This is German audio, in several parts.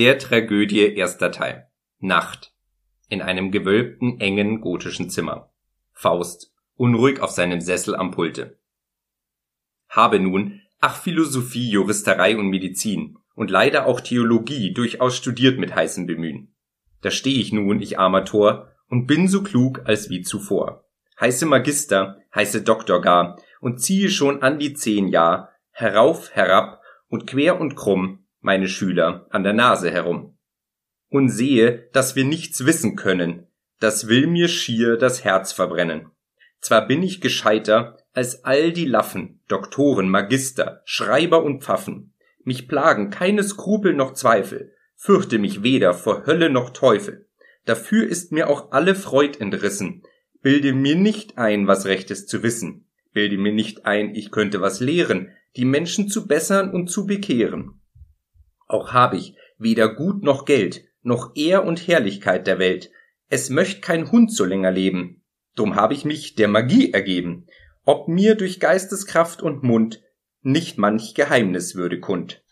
Der Tragödie erster Teil. Nacht. In einem gewölbten, engen, gotischen Zimmer. Faust. Unruhig auf seinem Sessel am Pulte. Habe nun, ach Philosophie, Juristerei und Medizin und leider auch Theologie durchaus studiert mit heißem Bemühen. Da steh ich nun, ich armer Tor, und bin so klug als wie zuvor. Heiße Magister, heiße Doktor gar, und ziehe schon an die zehn Jahr, herauf, herab und quer und krumm, meine Schüler, an der Nase herum. Und sehe, dass wir nichts wissen können, das will mir schier das Herz verbrennen. Zwar bin ich gescheiter als all die Laffen, Doktoren, Magister, Schreiber und Pfaffen. Mich plagen keine Skrupel noch Zweifel, fürchte mich weder vor Hölle noch Teufel. Dafür ist mir auch alle Freud entrissen. Bilde mir nicht ein, was Rechtes zu wissen. Bilde mir nicht ein, ich könnte was lehren, die Menschen zu bessern und zu bekehren. Auch hab ich weder Gut noch Geld, noch Ehr und Herrlichkeit der Welt. Es möcht kein Hund so länger leben. Drum hab ich mich der Magie ergeben, ob mir durch Geisteskraft und Mund nicht manch Geheimnis würde kund.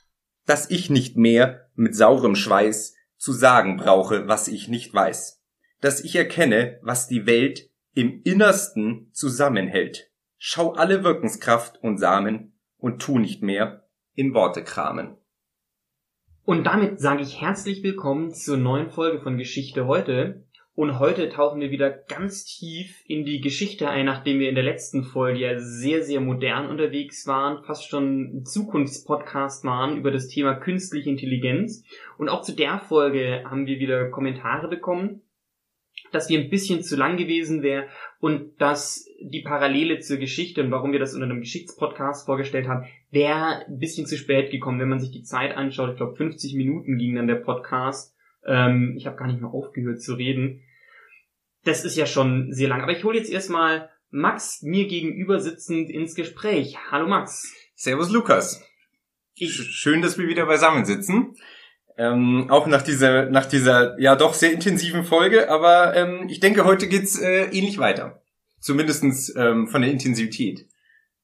Dass ich nicht mehr mit saurem Schweiß zu sagen brauche, was ich nicht weiß. Dass ich erkenne, was die Welt im Innersten zusammenhält. Schau alle Wirkenskraft und Samen und tu nicht mehr in Worte kramen. Und damit sage ich herzlich willkommen zur neuen Folge von Geschichte heute. Und heute tauchen wir wieder ganz tief in die Geschichte ein, nachdem wir in der letzten Folge ja sehr, sehr modern unterwegs waren, fast schon Zukunftspodcast waren über das Thema künstliche Intelligenz. Und auch zu der Folge haben wir wieder Kommentare bekommen, dass wir ein bisschen zu lang gewesen wäre und dass die Parallele zur Geschichte und warum wir das unter einem Geschichtspodcast vorgestellt haben, wäre ein bisschen zu spät gekommen, wenn man sich die Zeit anschaut. Ich glaube, 50 Minuten ging dann der Podcast. Ähm, ich habe gar nicht mehr aufgehört zu reden. Das ist ja schon sehr lang. Aber ich hole jetzt erstmal Max mir gegenüber sitzend ins Gespräch. Hallo Max. Servus Lukas. Ich Schön, dass wir wieder beisammen sitzen. Ähm, auch nach dieser, nach dieser ja doch sehr intensiven Folge, aber ähm, ich denke, heute geht's äh, ähnlich weiter. Zumindestens ähm, von der Intensität.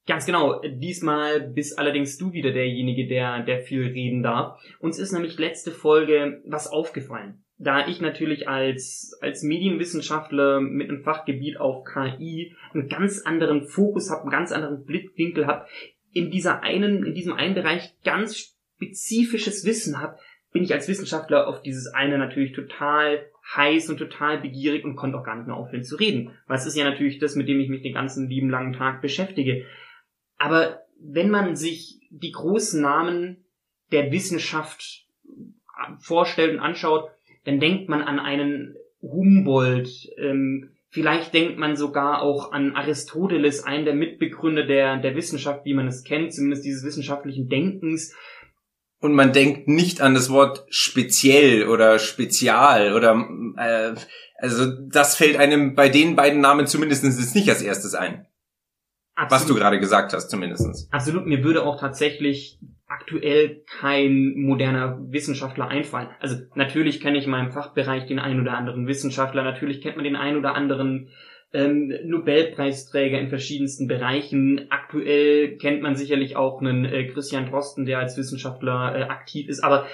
Ganz genau. Diesmal bist allerdings du wieder derjenige, der, der viel reden darf. Uns ist nämlich letzte Folge was aufgefallen. Da ich natürlich als, als Medienwissenschaftler mit einem Fachgebiet auf KI einen ganz anderen Fokus habe, einen ganz anderen Blickwinkel habe, in dieser einen, in diesem einen Bereich ganz spezifisches Wissen habe, bin ich als Wissenschaftler auf dieses eine natürlich total heiß und total begierig und konnte auch gar nicht mehr aufhören zu reden. Es ist ja natürlich das, mit dem ich mich den ganzen lieben langen Tag beschäftige. Aber wenn man sich die großen Namen der Wissenschaft vorstellt und anschaut, dann denkt man an einen Humboldt, ähm, vielleicht denkt man sogar auch an Aristoteles, einen der Mitbegründer der, der Wissenschaft, wie man es kennt, zumindest dieses wissenschaftlichen Denkens. Und man denkt nicht an das Wort speziell oder spezial oder äh, also das fällt einem bei den beiden Namen zumindest nicht als erstes ein. Absolut. Was du gerade gesagt hast, zumindestens. Absolut, mir würde auch tatsächlich aktuell kein moderner Wissenschaftler einfallen. Also natürlich kenne ich in meinem Fachbereich den einen oder anderen Wissenschaftler, natürlich kennt man den einen oder anderen ähm, Nobelpreisträger in verschiedensten Bereichen. Aktuell kennt man sicherlich auch einen äh, Christian Drosten, der als Wissenschaftler äh, aktiv ist, aber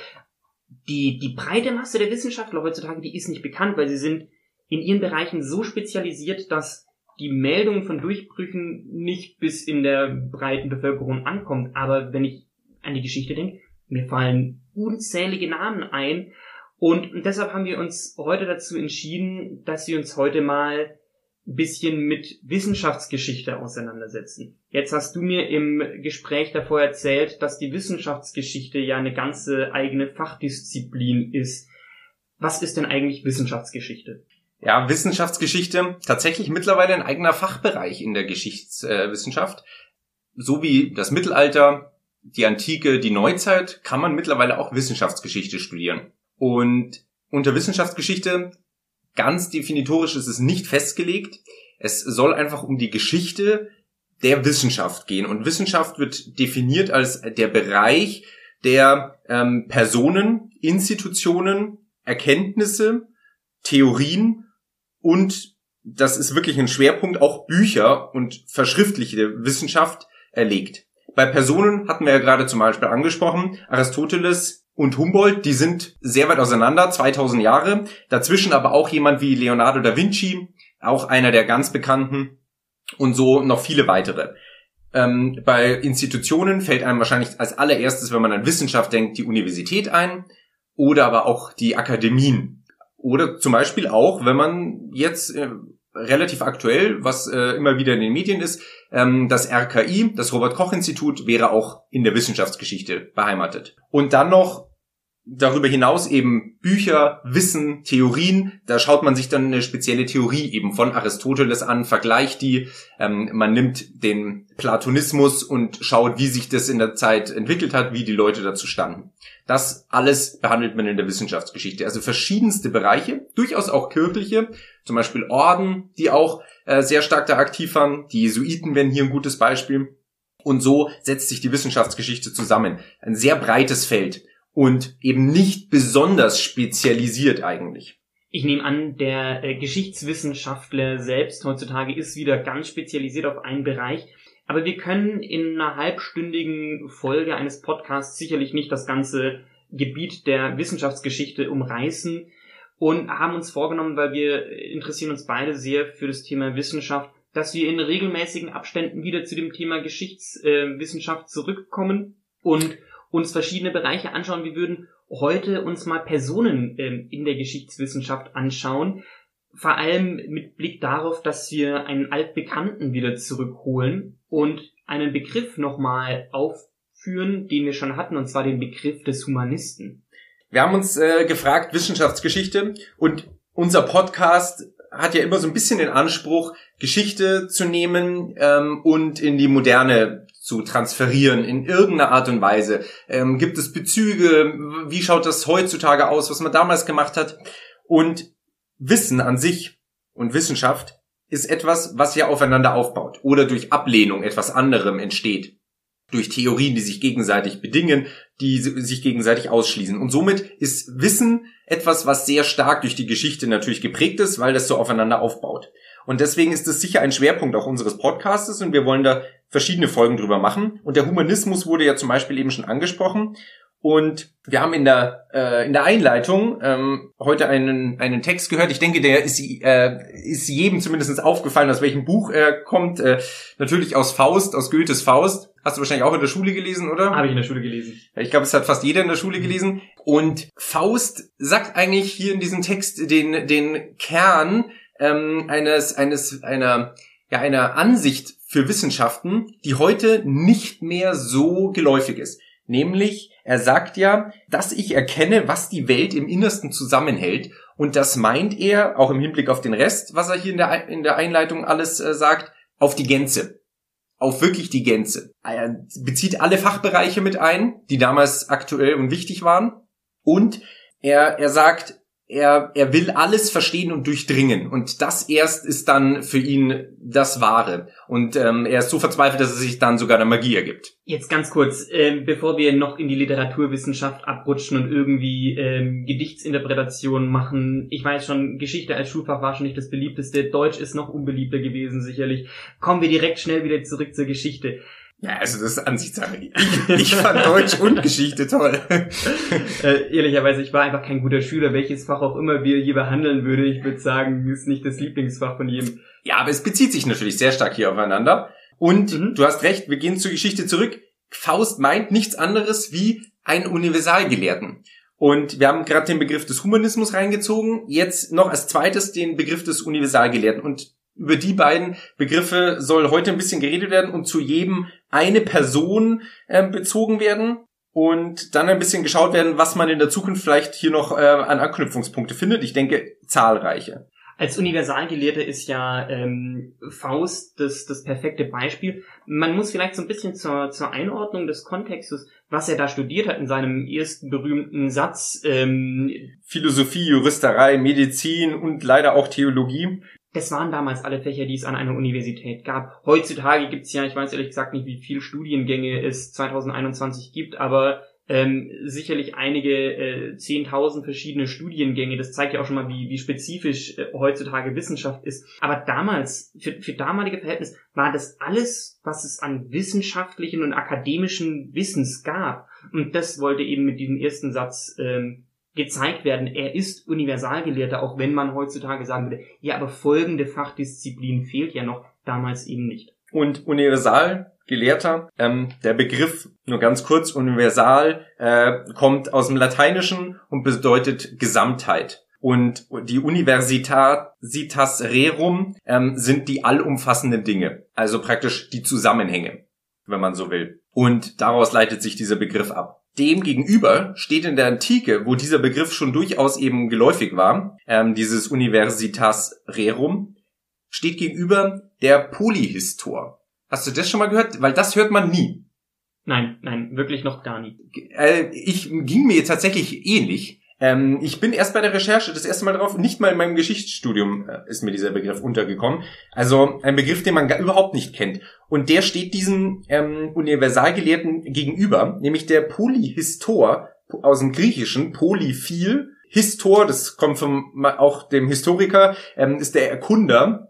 die, die breite Masse der Wissenschaftler heutzutage, die ist nicht bekannt, weil sie sind in ihren Bereichen so spezialisiert, dass die Meldung von Durchbrüchen nicht bis in der breiten Bevölkerung ankommt. Aber wenn ich an die Geschichte denke, mir fallen unzählige Namen ein. Und deshalb haben wir uns heute dazu entschieden, dass wir uns heute mal bisschen mit Wissenschaftsgeschichte auseinandersetzen. Jetzt hast du mir im Gespräch davor erzählt, dass die Wissenschaftsgeschichte ja eine ganze eigene Fachdisziplin ist. Was ist denn eigentlich Wissenschaftsgeschichte? Ja, Wissenschaftsgeschichte tatsächlich mittlerweile ein eigener Fachbereich in der Geschichtswissenschaft. So wie das Mittelalter, die Antike, die Neuzeit, kann man mittlerweile auch Wissenschaftsgeschichte studieren. Und unter Wissenschaftsgeschichte, ganz definitorisch ist es nicht festgelegt. Es soll einfach um die Geschichte der Wissenschaft gehen. Und Wissenschaft wird definiert als der Bereich der ähm, Personen, Institutionen, Erkenntnisse, Theorien und das ist wirklich ein Schwerpunkt, auch Bücher und verschriftlichte Wissenschaft erlegt. Bei Personen hatten wir ja gerade zum Beispiel angesprochen, Aristoteles und Humboldt, die sind sehr weit auseinander, 2000 Jahre. Dazwischen aber auch jemand wie Leonardo da Vinci, auch einer der ganz bekannten und so noch viele weitere. Ähm, bei Institutionen fällt einem wahrscheinlich als allererstes, wenn man an Wissenschaft denkt, die Universität ein oder aber auch die Akademien. Oder zum Beispiel auch, wenn man jetzt äh, relativ aktuell, was äh, immer wieder in den Medien ist, ähm, das RKI, das Robert Koch Institut, wäre auch in der Wissenschaftsgeschichte beheimatet. Und dann noch darüber hinaus eben Bücher, Wissen, Theorien. Da schaut man sich dann eine spezielle Theorie eben von Aristoteles an, vergleicht die. Ähm, man nimmt den Platonismus und schaut, wie sich das in der Zeit entwickelt hat, wie die Leute dazu standen. Das alles behandelt man in der Wissenschaftsgeschichte. Also verschiedenste Bereiche, durchaus auch kirchliche, zum Beispiel Orden, die auch äh, sehr stark da aktiv waren. Die Jesuiten wären hier ein gutes Beispiel. Und so setzt sich die Wissenschaftsgeschichte zusammen. Ein sehr breites Feld und eben nicht besonders spezialisiert eigentlich. Ich nehme an, der äh, Geschichtswissenschaftler selbst heutzutage ist wieder ganz spezialisiert auf einen Bereich. Aber wir können in einer halbstündigen Folge eines Podcasts sicherlich nicht das ganze Gebiet der Wissenschaftsgeschichte umreißen und haben uns vorgenommen, weil wir interessieren uns beide sehr für das Thema Wissenschaft, dass wir in regelmäßigen Abständen wieder zu dem Thema Geschichtswissenschaft zurückkommen und uns verschiedene Bereiche anschauen. Wir würden heute uns mal Personen ähm, in der Geschichtswissenschaft anschauen. Vor allem mit Blick darauf, dass wir einen Altbekannten wieder zurückholen und einen Begriff nochmal aufführen, den wir schon hatten, und zwar den Begriff des Humanisten. Wir haben uns äh, gefragt, Wissenschaftsgeschichte und unser Podcast hat ja immer so ein bisschen den Anspruch, Geschichte zu nehmen ähm, und in die Moderne zu transferieren in irgendeiner Art und Weise. Ähm, gibt es Bezüge? Wie schaut das heutzutage aus, was man damals gemacht hat? Und Wissen an sich und Wissenschaft ist etwas, was ja aufeinander aufbaut oder durch Ablehnung etwas anderem entsteht. Durch Theorien, die sich gegenseitig bedingen, die sich gegenseitig ausschließen. Und somit ist Wissen etwas, was sehr stark durch die Geschichte natürlich geprägt ist, weil das so aufeinander aufbaut. Und deswegen ist es sicher ein Schwerpunkt auch unseres Podcastes und wir wollen da verschiedene Folgen drüber machen. Und der Humanismus wurde ja zum Beispiel eben schon angesprochen. Und wir haben in der, äh, in der Einleitung ähm, heute einen, einen Text gehört. Ich denke, der ist, äh, ist jedem zumindest aufgefallen, aus welchem Buch er kommt. Äh, natürlich aus Faust, aus Goethes Faust. Hast du wahrscheinlich auch in der Schule gelesen, oder? Habe ich in der Schule gelesen. Ich glaube, es hat fast jeder in der Schule gelesen. Und Faust sagt eigentlich hier in diesem Text den, den Kern ähm, eines, eines, einer, ja, einer Ansicht für Wissenschaften, die heute nicht mehr so geläufig ist. Nämlich, er sagt ja, dass ich erkenne, was die Welt im Innersten zusammenhält. Und das meint er, auch im Hinblick auf den Rest, was er hier in der, in der Einleitung alles äh, sagt, auf die Gänze. Auf wirklich die Gänze. Er bezieht alle Fachbereiche mit ein, die damals aktuell und wichtig waren. Und er, er sagt, er, er will alles verstehen und durchdringen. Und das erst ist dann für ihn das Wahre. Und ähm, er ist so verzweifelt, dass er sich dann sogar der Magie ergibt. Jetzt ganz kurz, äh, bevor wir noch in die Literaturwissenschaft abrutschen und irgendwie ähm, Gedichtsinterpretationen machen. Ich weiß schon, Geschichte als Schulfach war schon nicht das beliebteste. Deutsch ist noch unbeliebter gewesen, sicherlich. Kommen wir direkt schnell wieder zurück zur Geschichte. Ja, also das ist Ansichtssache. Ich, ich fand Deutsch und Geschichte toll. äh, ehrlicherweise, ich war einfach kein guter Schüler, welches Fach auch immer wir hier behandeln würde. Ich würde sagen, ist nicht das Lieblingsfach von jedem. Ja, aber es bezieht sich natürlich sehr stark hier aufeinander. Und mhm. du hast recht, wir gehen zur Geschichte zurück. Faust meint nichts anderes wie einen Universalgelehrten. Und wir haben gerade den Begriff des Humanismus reingezogen, jetzt noch als zweites den Begriff des Universalgelehrten. Und über die beiden Begriffe soll heute ein bisschen geredet werden und zu jedem eine Person äh, bezogen werden und dann ein bisschen geschaut werden, was man in der Zukunft vielleicht hier noch äh, an Anknüpfungspunkte findet. Ich denke, zahlreiche. Als Universalgelehrter ist ja ähm, Faust das, das perfekte Beispiel. Man muss vielleicht so ein bisschen zur, zur Einordnung des Kontextes, was er da studiert hat in seinem ersten berühmten Satz. Ähm, Philosophie, Juristerei, Medizin und leider auch Theologie das waren damals alle Fächer, die es an einer Universität gab. Heutzutage gibt's ja, ich weiß ehrlich gesagt nicht, wie viele Studiengänge es 2021 gibt, aber ähm, sicherlich einige äh, 10.000 verschiedene Studiengänge. Das zeigt ja auch schon mal, wie, wie spezifisch äh, heutzutage Wissenschaft ist. Aber damals, für, für damalige Verhältnisse, war das alles, was es an wissenschaftlichen und akademischen Wissens gab. Und das wollte eben mit diesem ersten Satz ähm, gezeigt werden. Er ist Universalgelehrter, auch wenn man heutzutage sagen würde, ja, aber folgende Fachdisziplin fehlt ja noch, damals eben nicht. Und Universalgelehrter, ähm, der Begriff, nur ganz kurz, universal, äh, kommt aus dem Lateinischen und bedeutet Gesamtheit. Und die Universitas Rerum ähm, sind die allumfassenden Dinge, also praktisch die Zusammenhänge, wenn man so will. Und daraus leitet sich dieser Begriff ab. Dem gegenüber steht in der Antike, wo dieser Begriff schon durchaus eben geläufig war, ähm, dieses Universitas Rerum, steht gegenüber der Polyhistor. Hast du das schon mal gehört? Weil das hört man nie. Nein, nein, wirklich noch gar nie. Äh, ich ging mir tatsächlich ähnlich. Ähm, ich bin erst bei der Recherche das erste Mal drauf, nicht mal in meinem Geschichtsstudium äh, ist mir dieser Begriff untergekommen. Also ein Begriff, den man gar, überhaupt nicht kennt. Und der steht diesem ähm, Universalgelehrten gegenüber, nämlich der Polyhistor aus dem Griechischen, Polyphil. Histor, das kommt vom auch dem Historiker, ähm, ist der Erkunder,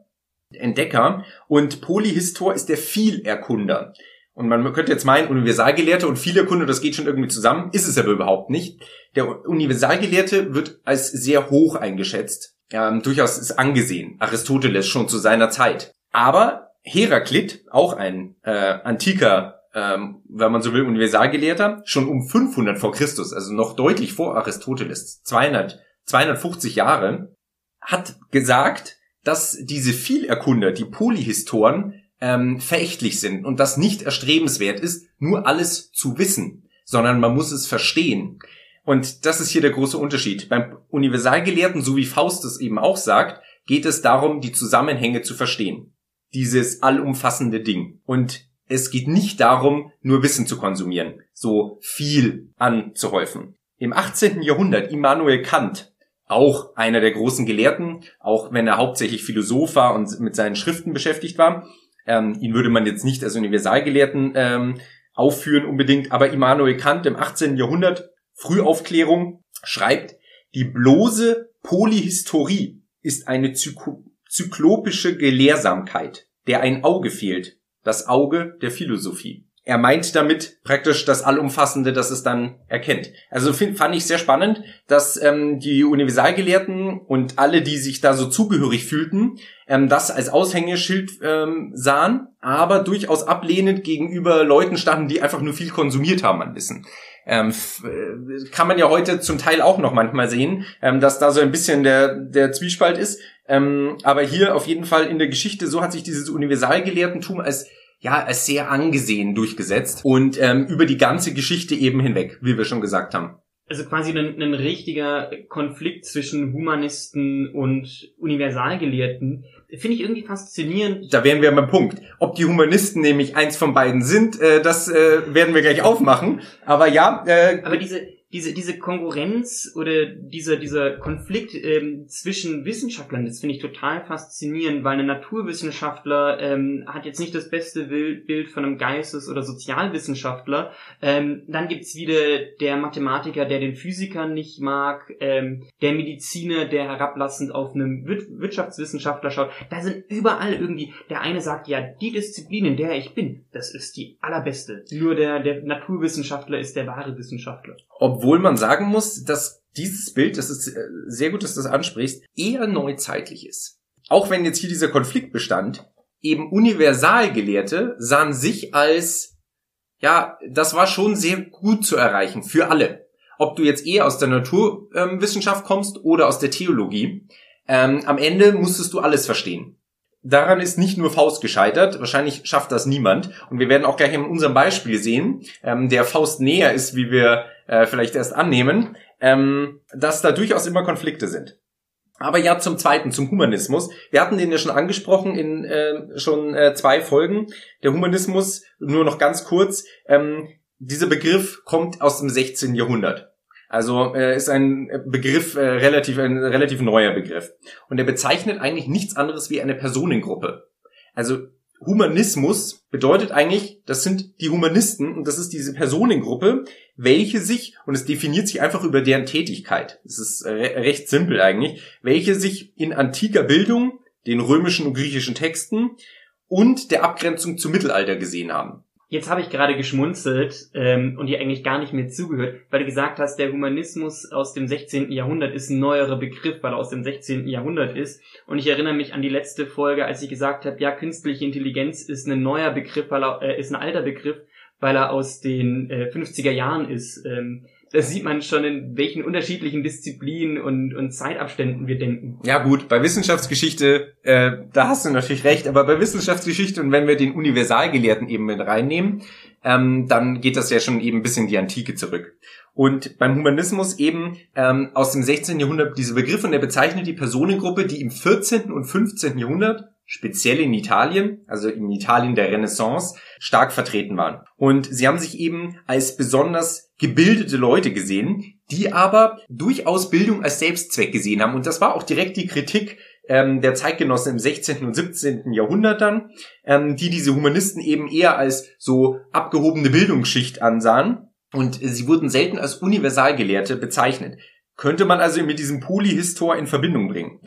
Entdecker. Und Polyhistor ist der Vielerkunder. Und man könnte jetzt meinen, Universalgelehrte und viele Kunde, das geht schon irgendwie zusammen, ist es aber überhaupt nicht. Der Universalgelehrte wird als sehr hoch eingeschätzt, ähm, durchaus ist angesehen, Aristoteles schon zu seiner Zeit. Aber Heraklit, auch ein äh, antiker, ähm, wenn man so will, Universalgelehrter, schon um 500 vor Christus, also noch deutlich vor Aristoteles, 200, 250 Jahre, hat gesagt, dass diese Vielerkunder, die Polyhistoren, ähm, verächtlich sind und das nicht erstrebenswert ist, nur alles zu wissen, sondern man muss es verstehen. Und das ist hier der große Unterschied. Beim Universalgelehrten, so wie Faust es eben auch sagt, geht es darum, die Zusammenhänge zu verstehen. Dieses allumfassende Ding. Und es geht nicht darum, nur Wissen zu konsumieren, so viel anzuhäufen. Im 18. Jahrhundert Immanuel Kant, auch einer der großen Gelehrten, auch wenn er hauptsächlich Philosoph war und mit seinen Schriften beschäftigt war, ähm, ihn würde man jetzt nicht als Universalgelehrten ähm, aufführen unbedingt, aber Immanuel Kant im 18. Jahrhundert, Frühaufklärung, schreibt, die bloße Polyhistorie ist eine zyklopische Gelehrsamkeit, der ein Auge fehlt, das Auge der Philosophie er meint damit praktisch das Allumfassende, das es dann erkennt. Also find, fand ich sehr spannend, dass ähm, die Universalgelehrten und alle, die sich da so zugehörig fühlten, ähm, das als Aushängeschild ähm, sahen, aber durchaus ablehnend gegenüber Leuten standen, die einfach nur viel konsumiert haben an Wissen. Ähm, äh, kann man ja heute zum Teil auch noch manchmal sehen, ähm, dass da so ein bisschen der, der Zwiespalt ist. Ähm, aber hier auf jeden Fall in der Geschichte, so hat sich dieses Universalgelehrtentum als ja, als sehr angesehen durchgesetzt und ähm, über die ganze Geschichte eben hinweg, wie wir schon gesagt haben. Also quasi ein, ein richtiger Konflikt zwischen Humanisten und Universalgelehrten. Finde ich irgendwie faszinierend. Da wären wir beim Punkt. Ob die Humanisten nämlich eins von beiden sind, äh, das äh, werden wir gleich aufmachen. Aber ja. Äh, Aber diese diese, diese Konkurrenz oder dieser, dieser Konflikt ähm, zwischen Wissenschaftlern, das finde ich total faszinierend, weil ein Naturwissenschaftler ähm, hat jetzt nicht das beste Bild von einem Geistes- oder Sozialwissenschaftler. Ähm, dann gibt's wieder der Mathematiker, der den Physiker nicht mag, ähm, der Mediziner, der herablassend auf einen Wirtschaftswissenschaftler schaut. Da sind überall irgendwie, der eine sagt, ja, die Disziplin, in der ich bin, das ist die allerbeste. Nur der, der Naturwissenschaftler ist der wahre Wissenschaftler. Obwohl man sagen muss, dass dieses Bild, das ist äh, sehr gut, dass du das ansprichst, eher neuzeitlich ist. Auch wenn jetzt hier dieser Konflikt bestand, eben Universalgelehrte sahen sich als, ja, das war schon sehr gut zu erreichen für alle. Ob du jetzt eher aus der Naturwissenschaft kommst oder aus der Theologie, ähm, am Ende musstest du alles verstehen daran ist nicht nur Faust gescheitert, wahrscheinlich schafft das niemand. Und wir werden auch gleich in unserem Beispiel sehen, ähm, der Faust näher ist, wie wir äh, vielleicht erst annehmen, ähm, dass da durchaus immer Konflikte sind. Aber ja, zum Zweiten, zum Humanismus. Wir hatten den ja schon angesprochen in äh, schon äh, zwei Folgen. Der Humanismus, nur noch ganz kurz, ähm, dieser Begriff kommt aus dem 16. Jahrhundert. Also äh, ist ein Begriff äh, relativ ein relativ neuer Begriff und er bezeichnet eigentlich nichts anderes wie eine Personengruppe. Also Humanismus bedeutet eigentlich, das sind die Humanisten und das ist diese Personengruppe, welche sich und es definiert sich einfach über deren Tätigkeit. Das ist re recht simpel eigentlich, welche sich in antiker Bildung, den römischen und griechischen Texten und der Abgrenzung zum Mittelalter gesehen haben. Jetzt habe ich gerade geschmunzelt ähm, und dir eigentlich gar nicht mehr zugehört, weil du gesagt hast, der Humanismus aus dem 16. Jahrhundert ist ein neuerer Begriff, weil er aus dem 16. Jahrhundert ist. Und ich erinnere mich an die letzte Folge, als ich gesagt habe, ja, künstliche Intelligenz ist ein neuer Begriff, weil er äh, ist ein alter Begriff, weil er aus den äh, 50er Jahren ist. Ähm, da sieht man schon, in welchen unterschiedlichen Disziplinen und, und Zeitabständen wir denken. Ja gut, bei Wissenschaftsgeschichte, äh, da hast du natürlich recht, aber bei Wissenschaftsgeschichte und wenn wir den Universalgelehrten eben mit reinnehmen, ähm, dann geht das ja schon eben bis in die Antike zurück. Und beim Humanismus eben ähm, aus dem 16. Jahrhundert diese Begriffe und er bezeichnet die Personengruppe, die im 14. und 15. Jahrhundert speziell in Italien, also in Italien der Renaissance, stark vertreten waren. Und sie haben sich eben als besonders gebildete Leute gesehen, die aber durchaus Bildung als Selbstzweck gesehen haben. Und das war auch direkt die Kritik ähm, der Zeitgenossen im 16. und 17. Jahrhundert dann, ähm, die diese Humanisten eben eher als so abgehobene Bildungsschicht ansahen. Und sie wurden selten als Universalgelehrte bezeichnet. Könnte man also mit diesem Polyhistor in Verbindung bringen.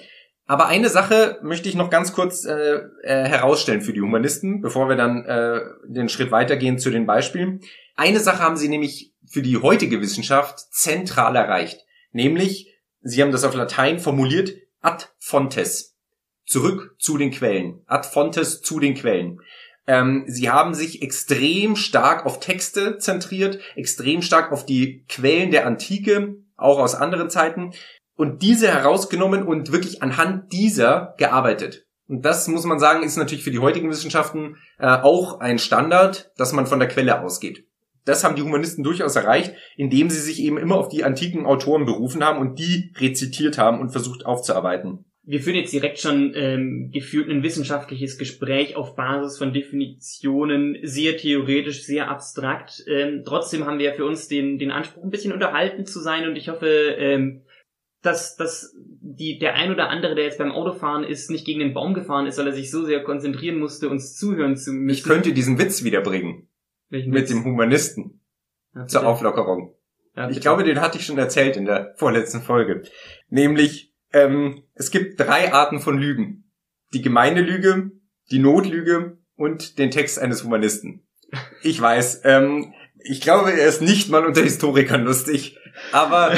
Aber eine Sache möchte ich noch ganz kurz äh, äh, herausstellen für die Humanisten, bevor wir dann äh, den Schritt weitergehen zu den Beispielen. Eine Sache haben sie nämlich für die heutige Wissenschaft zentral erreicht, nämlich sie haben das auf Latein formuliert ad fontes, zurück zu den Quellen, ad fontes zu den Quellen. Ähm, sie haben sich extrem stark auf Texte zentriert, extrem stark auf die Quellen der Antike, auch aus anderen Zeiten und diese herausgenommen und wirklich anhand dieser gearbeitet. Und das muss man sagen, ist natürlich für die heutigen Wissenschaften äh, auch ein Standard, dass man von der Quelle ausgeht. Das haben die Humanisten durchaus erreicht, indem sie sich eben immer auf die antiken Autoren berufen haben und die rezitiert haben und versucht aufzuarbeiten. Wir führen jetzt direkt schon ähm, gefühlt ein wissenschaftliches Gespräch auf Basis von Definitionen, sehr theoretisch, sehr abstrakt. Ähm, trotzdem haben wir ja für uns den, den Anspruch, ein bisschen unterhalten zu sein und ich hoffe, ähm, dass, dass die, der ein oder andere, der jetzt beim Autofahren ist, nicht gegen den Baum gefahren ist, weil er sich so sehr konzentrieren musste, uns zuhören zu müssen. Ich könnte diesen Witz wiederbringen. Welchen mit Witz? dem Humanisten. Ja, zur Auflockerung. Ja, ich glaube, den hatte ich schon erzählt in der vorletzten Folge. Nämlich, ähm, es gibt drei Arten von Lügen. Die gemeine Lüge, die Notlüge und den Text eines Humanisten. Ich weiß, ähm, ich glaube, er ist nicht mal unter Historikern lustig. Aber,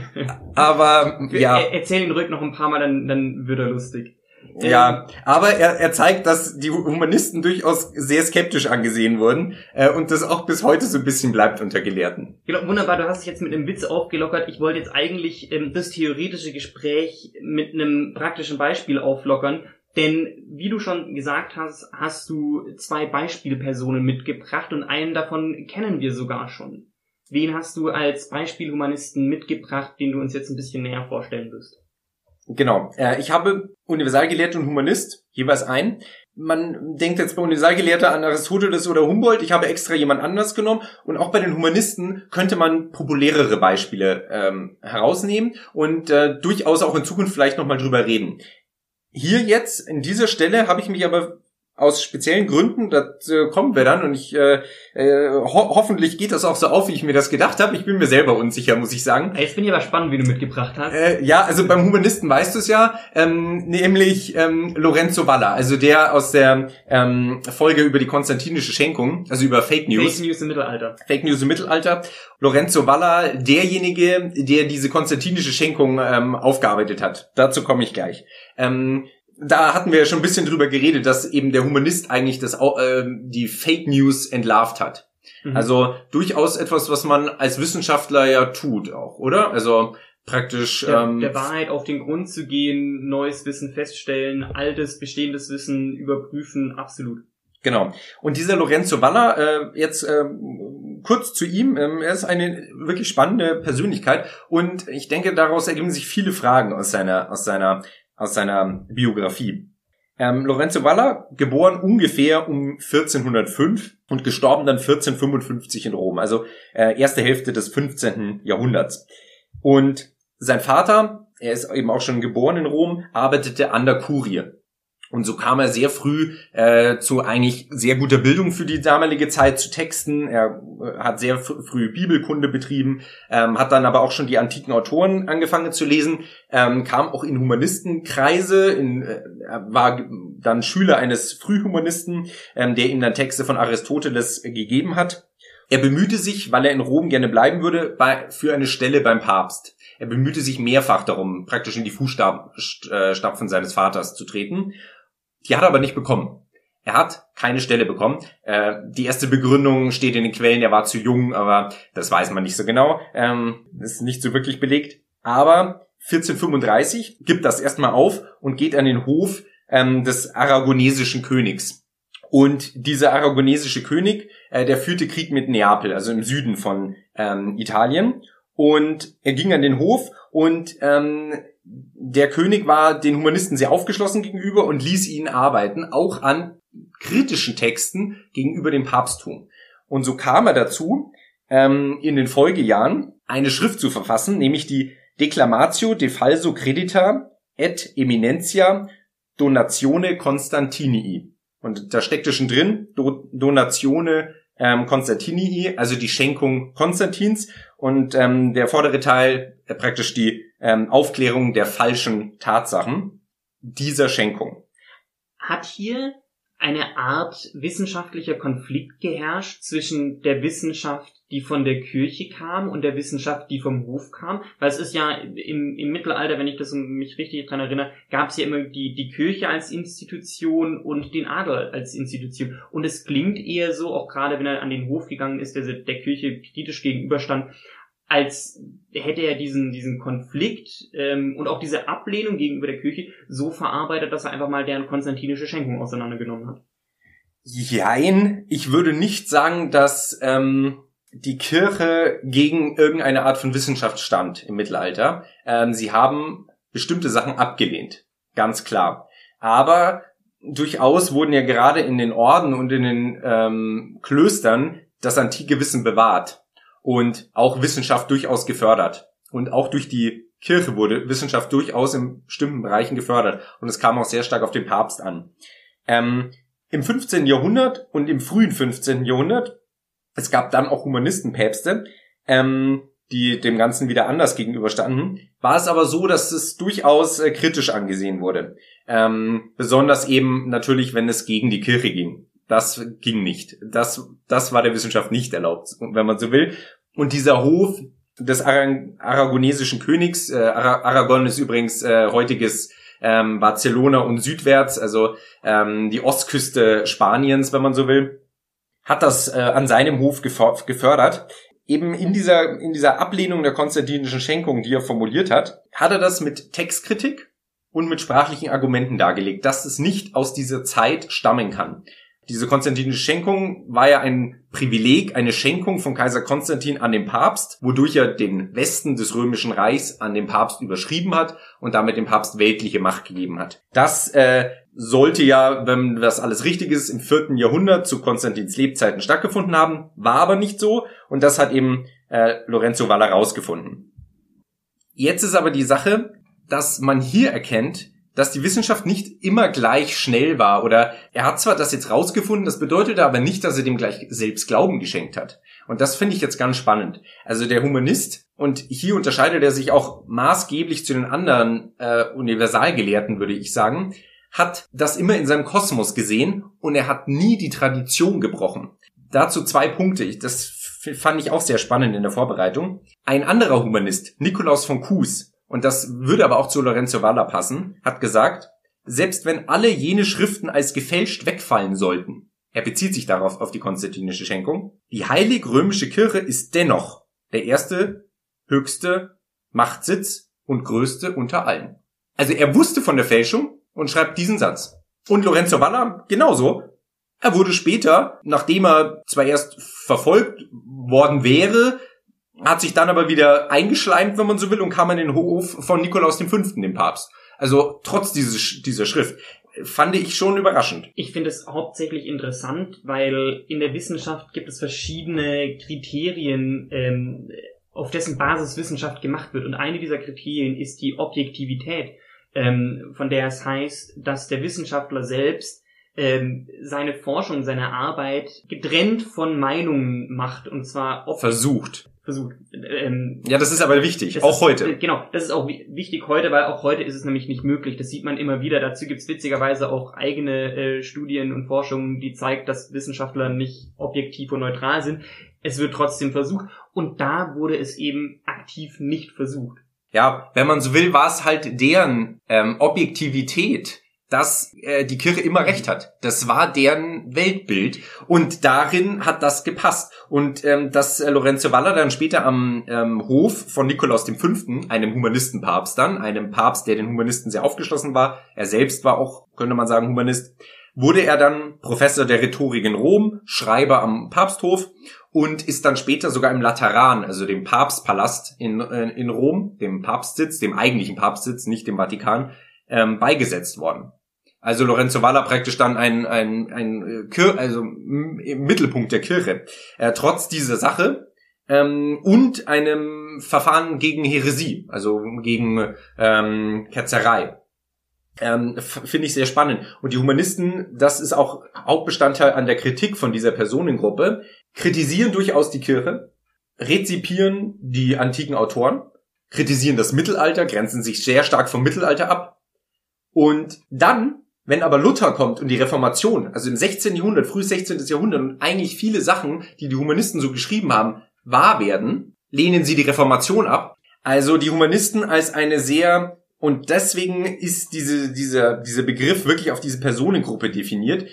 aber, ja. Erzähl ihn ruhig noch ein paar Mal, dann, dann wird er lustig. Ja, aber er, er zeigt, dass die Humanisten durchaus sehr skeptisch angesehen wurden äh, und das auch bis heute so ein bisschen bleibt unter Gelehrten. Genau, wunderbar, du hast es jetzt mit einem Witz aufgelockert. Ich wollte jetzt eigentlich ähm, das theoretische Gespräch mit einem praktischen Beispiel auflockern. Denn wie du schon gesagt hast, hast du zwei Beispielpersonen mitgebracht und einen davon kennen wir sogar schon. Wen hast du als Beispielhumanisten mitgebracht, den du uns jetzt ein bisschen näher vorstellen wirst? Genau. Äh, ich habe Universalgelehrte und Humanist, jeweils ein. Man denkt jetzt bei Universalgelehrter an Aristoteles oder Humboldt. Ich habe extra jemand anders genommen. Und auch bei den Humanisten könnte man populärere Beispiele ähm, herausnehmen und äh, durchaus auch in Zukunft vielleicht nochmal drüber reden. Hier jetzt, in dieser Stelle, habe ich mich aber aus speziellen Gründen, das äh, kommen wir dann und ich äh, äh, ho hoffentlich geht das auch so auf, wie ich mir das gedacht habe. Ich bin mir selber unsicher, muss ich sagen. Jetzt bin ich aber spannend, wie du mitgebracht hast. Äh, ja, also beim Humanisten weißt du es ja, ähm, nämlich ähm, Lorenzo Valla, also der aus der ähm, Folge über die konstantinische Schenkung, also über Fake News. Fake News im Mittelalter. Fake News im Mittelalter. Lorenzo Valla, derjenige, der diese konstantinische Schenkung ähm, aufgearbeitet hat. Dazu komme ich gleich. Ähm, da hatten wir ja schon ein bisschen drüber geredet, dass eben der Humanist eigentlich das, äh, die Fake News entlarvt hat. Mhm. Also durchaus etwas, was man als Wissenschaftler ja tut auch, oder? Also praktisch der, ähm, der Wahrheit auf den Grund zu gehen, neues Wissen feststellen, altes, bestehendes Wissen überprüfen, absolut. Genau. Und dieser Lorenzo Valla, äh, jetzt äh, kurz zu ihm, ähm, er ist eine wirklich spannende Persönlichkeit und ich denke, daraus ergeben sich viele Fragen aus seiner, aus seiner aus seiner Biografie. Ähm, Lorenzo Valla, geboren ungefähr um 1405 und gestorben dann 1455 in Rom, also äh, erste Hälfte des 15. Jahrhunderts. Und sein Vater, er ist eben auch schon geboren in Rom, arbeitete an der Kurie. Und so kam er sehr früh äh, zu eigentlich sehr guter Bildung für die damalige Zeit, zu Texten. Er äh, hat sehr früh Bibelkunde betrieben, ähm, hat dann aber auch schon die antiken Autoren angefangen zu lesen, ähm, kam auch in Humanistenkreise, in, äh, war dann Schüler eines Frühhumanisten, ähm, der ihm dann Texte von Aristoteles gegeben hat. Er bemühte sich, weil er in Rom gerne bleiben würde, bei, für eine Stelle beim Papst. Er bemühte sich mehrfach darum, praktisch in die Fußstapfen seines Vaters zu treten die hat er aber nicht bekommen. Er hat keine Stelle bekommen. Äh, die erste Begründung steht in den Quellen, er war zu jung, aber das weiß man nicht so genau. Ähm, ist nicht so wirklich belegt. Aber 1435 gibt das erstmal auf und geht an den Hof ähm, des aragonesischen Königs. Und dieser aragonesische König, äh, der führte Krieg mit Neapel, also im Süden von ähm, Italien. Und er ging an den Hof und ähm, der König war den Humanisten sehr aufgeschlossen gegenüber und ließ ihnen arbeiten, auch an kritischen Texten gegenüber dem Papsttum. Und so kam er dazu, ähm, in den Folgejahren eine Schrift zu verfassen, nämlich die Declamatio de falso credita et eminentia donatione Constantinii. Und da steckte schon drin, Do Donatione ähm, Constantinii, also die Schenkung Konstantins. Und ähm, der vordere Teil äh, praktisch die ähm, Aufklärung der falschen Tatsachen dieser Schenkung. Hat hier eine Art wissenschaftlicher Konflikt geherrscht zwischen der Wissenschaft, die von der Kirche kam und der Wissenschaft, die vom Hof kam? Weil es ist ja im, im Mittelalter, wenn ich das mich richtig dran erinnere, gab es ja immer die, die Kirche als Institution und den Adel als Institution. Und es klingt eher so, auch gerade wenn er an den Hof gegangen ist, der der Kirche kritisch gegenüberstand, als hätte er diesen, diesen Konflikt ähm, und auch diese Ablehnung gegenüber der Kirche so verarbeitet, dass er einfach mal deren konstantinische Schenkung auseinandergenommen hat. Jein, ich würde nicht sagen, dass ähm, die Kirche gegen irgendeine Art von Wissenschaft stand im Mittelalter. Ähm, sie haben bestimmte Sachen abgelehnt, ganz klar. Aber durchaus wurden ja gerade in den Orden und in den ähm, Klöstern das antike Wissen bewahrt und auch Wissenschaft durchaus gefördert. Und auch durch die Kirche wurde Wissenschaft durchaus in bestimmten Bereichen gefördert. Und es kam auch sehr stark auf den Papst an. Ähm, Im 15. Jahrhundert und im frühen 15. Jahrhundert, es gab dann auch Humanistenpäpste, ähm, die dem Ganzen wieder anders gegenüberstanden, war es aber so, dass es durchaus äh, kritisch angesehen wurde. Ähm, besonders eben natürlich, wenn es gegen die Kirche ging. Das ging nicht. Das, das war der Wissenschaft nicht erlaubt, wenn man so will. Und dieser Hof des aragonesischen Königs, äh, Aragon ist übrigens äh, heutiges ähm, Barcelona und südwärts, also ähm, die Ostküste Spaniens, wenn man so will, hat das äh, an seinem Hof gefördert. Eben in dieser, in dieser Ablehnung der konstantinischen Schenkung, die er formuliert hat, hat er das mit Textkritik und mit sprachlichen Argumenten dargelegt, dass es nicht aus dieser Zeit stammen kann. Diese konstantinische Schenkung war ja ein Privileg, eine Schenkung von Kaiser Konstantin an den Papst, wodurch er den Westen des römischen Reichs an den Papst überschrieben hat und damit dem Papst weltliche Macht gegeben hat. Das äh, sollte ja, wenn das alles richtig ist, im vierten Jahrhundert zu Konstantins Lebzeiten stattgefunden haben, war aber nicht so und das hat eben äh, Lorenzo Valla rausgefunden. Jetzt ist aber die Sache, dass man hier erkennt, dass die Wissenschaft nicht immer gleich schnell war oder er hat zwar das jetzt rausgefunden, das bedeutet aber nicht, dass er dem gleich selbst Glauben geschenkt hat. Und das finde ich jetzt ganz spannend. Also der Humanist, und hier unterscheidet er sich auch maßgeblich zu den anderen äh, Universalgelehrten, würde ich sagen, hat das immer in seinem Kosmos gesehen und er hat nie die Tradition gebrochen. Dazu zwei Punkte. Das fand ich auch sehr spannend in der Vorbereitung. Ein anderer Humanist, Nikolaus von Kues, und das würde aber auch zu Lorenzo Valla passen, hat gesagt, selbst wenn alle jene Schriften als gefälscht wegfallen sollten, er bezieht sich darauf auf die konstantinische Schenkung, die heilig römische Kirche ist dennoch der erste, höchste Machtsitz und größte unter allen. Also er wusste von der Fälschung und schreibt diesen Satz. Und Lorenzo Valla genauso. Er wurde später, nachdem er zwar erst verfolgt worden wäre, hat sich dann aber wieder eingeschleimt, wenn man so will, und kam an den Hof von Nikolaus V., dem Papst. Also trotz dieses, dieser Schrift fand ich schon überraschend. Ich finde es hauptsächlich interessant, weil in der Wissenschaft gibt es verschiedene Kriterien, ähm, auf dessen Basis Wissenschaft gemacht wird. Und eine dieser Kriterien ist die Objektivität. ähm, von der es heißt, dass der Wissenschaftler selbst ähm, seine Forschung, seine Arbeit getrennt von Meinungen macht und zwar ob versucht versucht. Ähm, ja, das ist aber wichtig, auch ist, heute. Äh, genau, das ist auch wichtig heute, weil auch heute ist es nämlich nicht möglich. Das sieht man immer wieder. Dazu gibt's witzigerweise auch eigene äh, Studien und Forschungen, die zeigt, dass Wissenschaftler nicht objektiv und neutral sind. Es wird trotzdem versucht und da wurde es eben aktiv nicht versucht. Ja, wenn man so will, war es halt deren ähm, Objektivität, dass äh, die Kirche immer recht hat. Das war deren Weltbild und darin hat das gepasst. Und ähm, dass äh, Lorenzo Valla dann später am ähm, Hof von Nikolaus V., einem Humanistenpapst dann, einem Papst, der den Humanisten sehr aufgeschlossen war, er selbst war auch, könnte man sagen, Humanist, wurde er dann Professor der Rhetorik in Rom, Schreiber am Papsthof und ist dann später sogar im Lateran, also dem Papstpalast in, äh, in Rom, dem Papstsitz, dem eigentlichen Papstsitz, nicht dem Vatikan, ähm, beigesetzt worden. Also Lorenzo Valla praktisch dann ein, ein, ein Kir also im Mittelpunkt der Kirche. Äh, trotz dieser Sache ähm, und einem Verfahren gegen Häresie, also gegen ähm, Ketzerei. Ähm, Finde ich sehr spannend. Und die Humanisten, das ist auch Hauptbestandteil an der Kritik von dieser Personengruppe, kritisieren durchaus die Kirche, rezipieren die antiken Autoren, kritisieren das Mittelalter, grenzen sich sehr stark vom Mittelalter ab. Und dann wenn aber Luther kommt und die Reformation, also im 16. Jahrhundert, frühes 16. Jahrhundert und eigentlich viele Sachen, die die Humanisten so geschrieben haben, wahr werden, lehnen sie die Reformation ab. Also die Humanisten als eine sehr, und deswegen ist diese, dieser, dieser Begriff wirklich auf diese Personengruppe definiert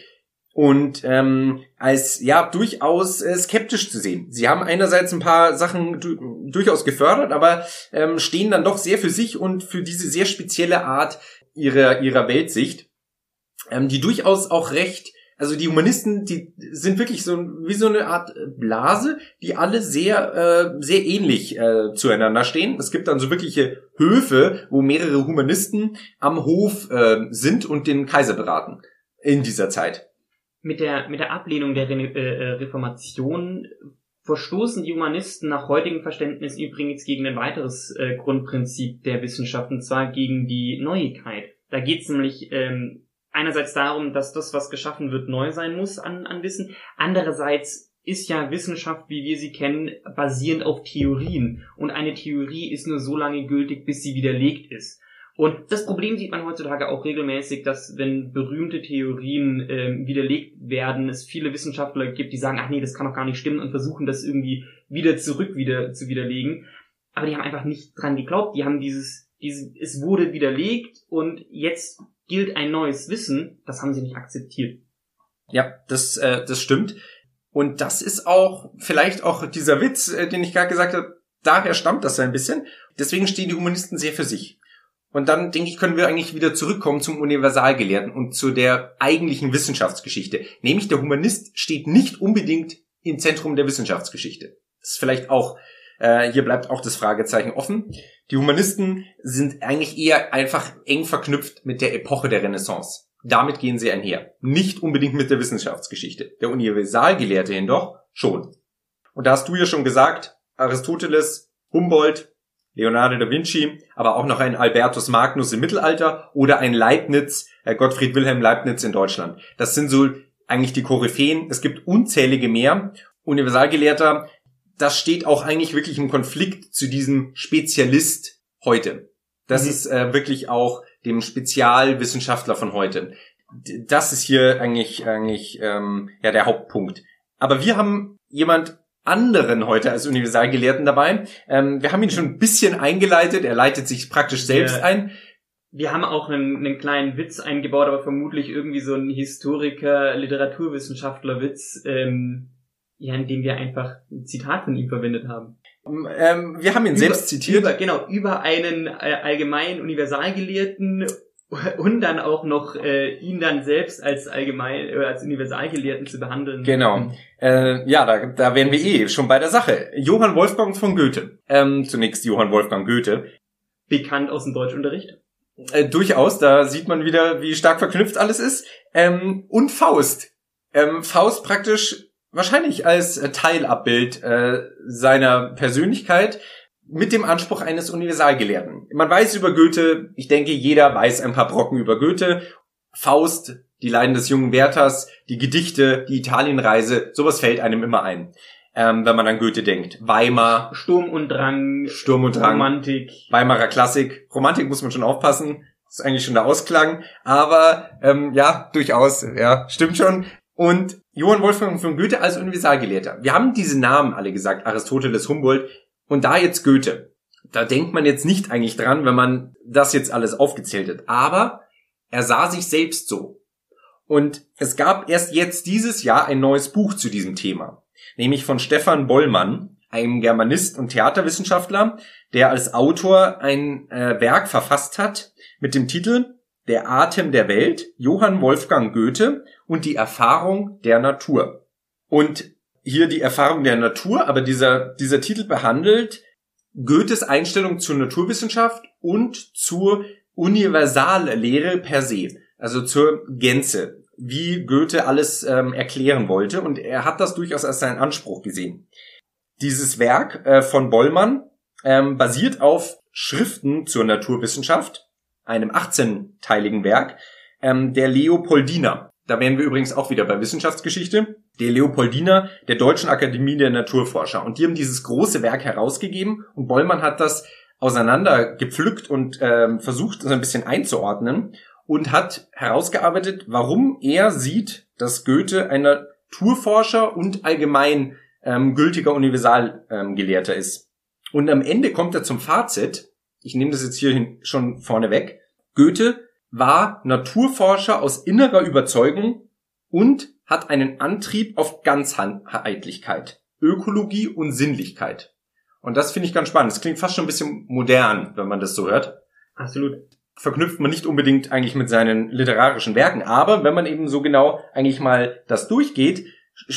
und ähm, als ja durchaus äh, skeptisch zu sehen. Sie haben einerseits ein paar Sachen du durchaus gefördert, aber ähm, stehen dann doch sehr für sich und für diese sehr spezielle Art ihrer, ihrer Weltsicht ähm, die durchaus auch recht, also die Humanisten, die sind wirklich so wie so eine Art Blase, die alle sehr, äh, sehr ähnlich äh, zueinander stehen. Es gibt dann so wirkliche Höfe, wo mehrere Humanisten am Hof äh, sind und den Kaiser beraten in dieser Zeit. Mit der, mit der Ablehnung der Re äh, Reformation verstoßen die Humanisten nach heutigem Verständnis übrigens gegen ein weiteres äh, Grundprinzip der Wissenschaft, und zwar gegen die Neuigkeit. Da geht es nämlich ähm, einerseits darum, dass das, was geschaffen wird, neu sein muss an, an Wissen. Andererseits ist ja Wissenschaft, wie wir sie kennen, basierend auf Theorien. Und eine Theorie ist nur so lange gültig, bis sie widerlegt ist. Und das Problem sieht man heutzutage auch regelmäßig, dass wenn berühmte Theorien äh, widerlegt werden, es viele Wissenschaftler gibt, die sagen, ach nee, das kann doch gar nicht stimmen und versuchen das irgendwie wieder zurück wieder zu widerlegen. Aber die haben einfach nicht dran geglaubt. Die haben dieses, dieses es wurde widerlegt und jetzt gilt ein neues Wissen, das haben sie nicht akzeptiert. Ja, das, äh, das stimmt. Und das ist auch vielleicht auch dieser Witz, äh, den ich gerade gesagt habe, daher stammt das ein bisschen. Deswegen stehen die Humanisten sehr für sich. Und dann, denke ich, können wir eigentlich wieder zurückkommen zum Universalgelehrten und zu der eigentlichen Wissenschaftsgeschichte. Nämlich der Humanist steht nicht unbedingt im Zentrum der Wissenschaftsgeschichte. Das ist vielleicht auch, äh, hier bleibt auch das Fragezeichen offen. Die Humanisten sind eigentlich eher einfach eng verknüpft mit der Epoche der Renaissance. Damit gehen sie einher. Nicht unbedingt mit der Wissenschaftsgeschichte. Der Universalgelehrte jedoch schon. Und da hast du ja schon gesagt, Aristoteles, Humboldt, Leonardo da Vinci, aber auch noch ein Albertus Magnus im Mittelalter oder ein Leibniz, äh, Gottfried Wilhelm Leibniz in Deutschland. Das sind so eigentlich die Koryphäen. Es gibt unzählige mehr. Universalgelehrter das steht auch eigentlich wirklich im Konflikt zu diesem Spezialist heute. Das mhm. ist äh, wirklich auch dem Spezialwissenschaftler von heute. Das ist hier eigentlich eigentlich ähm, ja der Hauptpunkt. Aber wir haben jemand anderen heute als Universalgelehrten dabei. Ähm, wir haben ihn schon ein bisschen eingeleitet. Er leitet sich praktisch selbst ja. ein. Wir haben auch einen, einen kleinen Witz eingebaut, aber vermutlich irgendwie so ein Historiker, Literaturwissenschaftler-Witz. Ähm ja, indem wir einfach ein Zitat von ihm verwendet haben. Ähm, wir haben ihn über, selbst zitiert. Über, genau, über einen äh, allgemeinen Universalgelehrten und dann auch noch äh, ihn dann selbst als allgemein äh, als Universalgelehrten zu behandeln. Genau. Äh, ja, da, da wären wir eh schon bei der Sache. Johann Wolfgang von Goethe. Ähm, zunächst Johann Wolfgang Goethe. Bekannt aus dem Deutschunterricht. Äh, durchaus, da sieht man wieder, wie stark verknüpft alles ist. Ähm, und Faust. Ähm, Faust praktisch wahrscheinlich als äh, Teilabbild äh, seiner Persönlichkeit. mit dem Anspruch eines Universalgelehrten. Man weiß über Goethe, ich denke, jeder weiß ein paar Brocken über Goethe. Faust, die Leiden des jungen Werthers, die Gedichte, die Italienreise, sowas fällt einem immer ein, ähm, wenn man an Goethe denkt. Weimar. Sturm und Drang. Sturm und Drang. Romantik. Weimarer Klassik. Romantik muss man schon aufpassen. Das ist eigentlich schon der Ausklang. Aber ähm, ja, durchaus, ja, stimmt schon. Und Johann Wolfgang von Goethe als Universalgelehrter. Wir haben diese Namen alle gesagt, Aristoteles, Humboldt. Und da jetzt Goethe. Da denkt man jetzt nicht eigentlich dran, wenn man das jetzt alles aufgezählt hat. Aber er sah sich selbst so. Und es gab erst jetzt dieses Jahr ein neues Buch zu diesem Thema, nämlich von Stefan Bollmann, einem Germanist und Theaterwissenschaftler, der als Autor ein äh, Werk verfasst hat mit dem Titel Der Atem der Welt, Johann Wolfgang Goethe und die Erfahrung der Natur. Und hier die Erfahrung der Natur, aber dieser, dieser Titel behandelt Goethes Einstellung zur Naturwissenschaft und zur Universallehre per se, also zur Gänze, wie Goethe alles ähm, erklären wollte. Und er hat das durchaus als seinen Anspruch gesehen. Dieses Werk äh, von Bollmann ähm, basiert auf Schriften zur Naturwissenschaft, einem 18-teiligen Werk, ähm, der Leopoldina. Da wären wir übrigens auch wieder bei Wissenschaftsgeschichte. Der Leopoldina der Deutschen Akademie der Naturforscher. Und die haben dieses große Werk herausgegeben und Bollmann hat das auseinander gepflückt und ähm, versucht, so ein bisschen einzuordnen und hat herausgearbeitet, warum er sieht, dass Goethe ein Naturforscher und allgemein ähm, gültiger Universalgelehrter ähm, ist. Und am Ende kommt er zum Fazit, ich nehme das jetzt hier schon vorne weg, Goethe war Naturforscher aus innerer Überzeugung und hat einen Antrieb auf Ganzheitlichkeit, Ökologie und Sinnlichkeit. Und das finde ich ganz spannend. Es klingt fast schon ein bisschen modern, wenn man das so hört. Absolut. Verknüpft man nicht unbedingt eigentlich mit seinen literarischen Werken, aber wenn man eben so genau eigentlich mal das durchgeht,